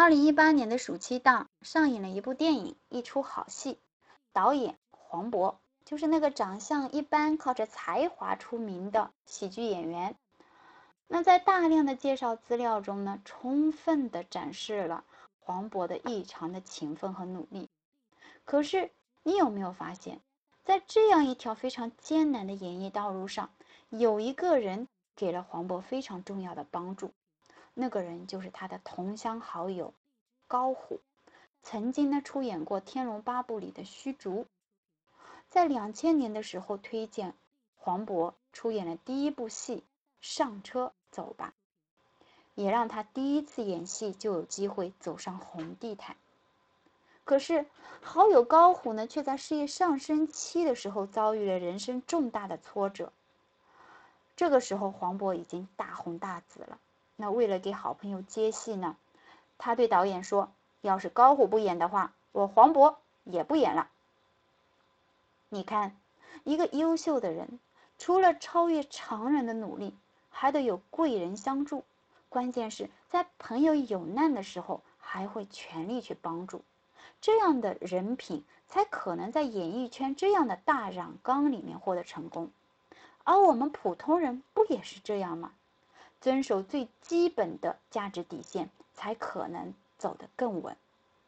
二零一八年的暑期档上映了一部电影，一出好戏，导演黄渤就是那个长相一般、靠着才华出名的喜剧演员。那在大量的介绍资料中呢，充分的展示了黄渤的异常的勤奋和努力。可是你有没有发现，在这样一条非常艰难的演艺道路上，有一个人给了黄渤非常重要的帮助，那个人就是他的同乡好友高虎，曾经呢出演过《天龙八部》里的虚竹，在两千年的时候推荐黄渤出演了第一部戏《上车》。走吧，也让他第一次演戏就有机会走上红地毯。可是好友高虎呢，却在事业上升期的时候遭遇了人生重大的挫折。这个时候，黄渤已经大红大紫了。那为了给好朋友接戏呢，他对导演说：“要是高虎不演的话，我黄渤也不演了。”你看，一个优秀的人，除了超越常人的努力。还得有贵人相助，关键是在朋友有难的时候还会全力去帮助，这样的人品才可能在演艺圈这样的大染缸里面获得成功。而我们普通人不也是这样吗？遵守最基本的价值底线，才可能走得更稳。